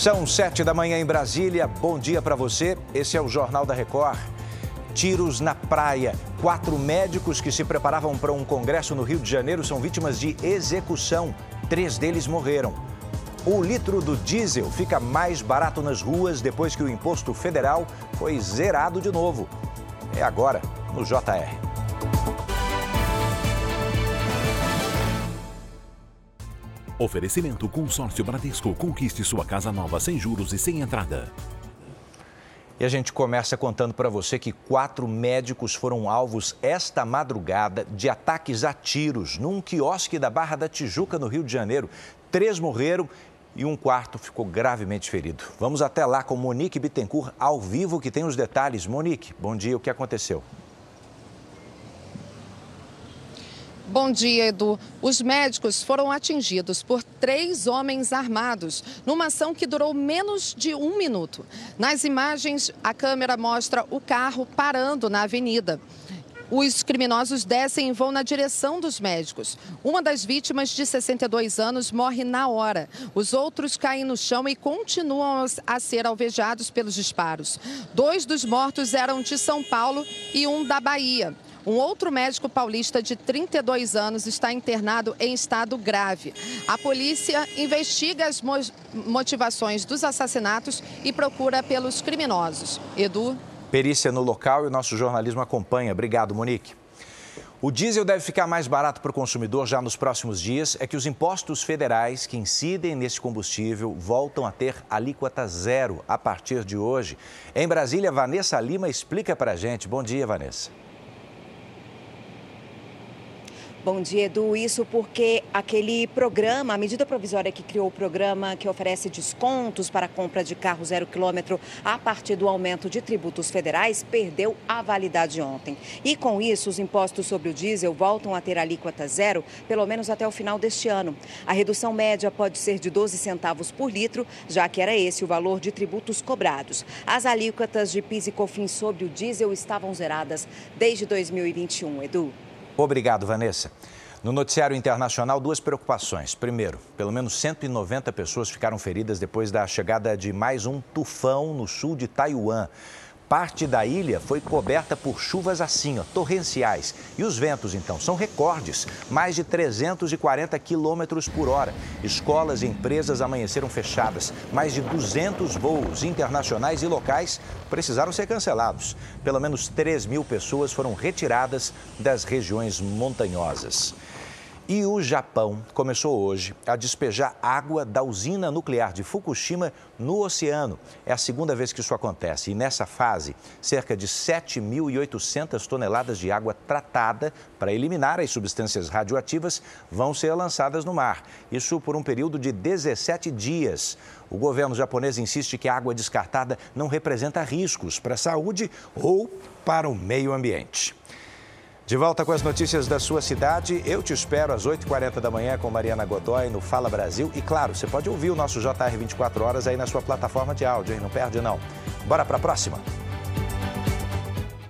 São sete da manhã em Brasília. Bom dia para você. Esse é o Jornal da Record. Tiros na praia. Quatro médicos que se preparavam para um congresso no Rio de Janeiro são vítimas de execução. Três deles morreram. O litro do diesel fica mais barato nas ruas depois que o imposto federal foi zerado de novo. É agora, no JR. Oferecimento Consórcio Bradesco. Conquiste sua casa nova sem juros e sem entrada. E a gente começa contando para você que quatro médicos foram alvos esta madrugada de ataques a tiros num quiosque da Barra da Tijuca, no Rio de Janeiro. Três morreram e um quarto ficou gravemente ferido. Vamos até lá com Monique Bittencourt, ao vivo, que tem os detalhes. Monique, bom dia, o que aconteceu? Bom dia, Edu. Os médicos foram atingidos por três homens armados numa ação que durou menos de um minuto. Nas imagens, a câmera mostra o carro parando na avenida. Os criminosos descem e vão na direção dos médicos. Uma das vítimas, de 62 anos, morre na hora. Os outros caem no chão e continuam a ser alvejados pelos disparos. Dois dos mortos eram de São Paulo e um da Bahia. Um outro médico paulista de 32 anos está internado em estado grave. A polícia investiga as motivações dos assassinatos e procura pelos criminosos. Edu. Perícia no local e o nosso jornalismo acompanha. Obrigado, Monique. O diesel deve ficar mais barato para o consumidor já nos próximos dias. É que os impostos federais que incidem nesse combustível voltam a ter alíquota zero a partir de hoje. Em Brasília, Vanessa Lima explica para a gente. Bom dia, Vanessa. Bom dia, Edu. Isso porque aquele programa, a medida provisória que criou o programa que oferece descontos para a compra de carro zero quilômetro a partir do aumento de tributos federais, perdeu a validade ontem. E com isso, os impostos sobre o diesel voltam a ter alíquota zero, pelo menos até o final deste ano. A redução média pode ser de 12 centavos por litro, já que era esse o valor de tributos cobrados. As alíquotas de PIS e COFINS sobre o diesel estavam zeradas desde 2021, Edu. Obrigado, Vanessa. No noticiário internacional, duas preocupações. Primeiro, pelo menos 190 pessoas ficaram feridas depois da chegada de mais um tufão no sul de Taiwan. Parte da ilha foi coberta por chuvas assim, ó, torrenciais. E os ventos, então, são recordes, mais de 340 quilômetros por hora. Escolas e empresas amanheceram fechadas. Mais de 200 voos internacionais e locais precisaram ser cancelados. Pelo menos 3 mil pessoas foram retiradas das regiões montanhosas. E o Japão começou hoje a despejar água da usina nuclear de Fukushima no oceano. É a segunda vez que isso acontece. E nessa fase, cerca de 7.800 toneladas de água tratada para eliminar as substâncias radioativas vão ser lançadas no mar. Isso por um período de 17 dias. O governo japonês insiste que a água descartada não representa riscos para a saúde ou para o meio ambiente. De volta com as notícias da sua cidade, eu te espero às 8h40 da manhã com Mariana Godoy no Fala Brasil. E claro, você pode ouvir o nosso JR 24 horas aí na sua plataforma de áudio, hein? Não perde não. Bora para a próxima?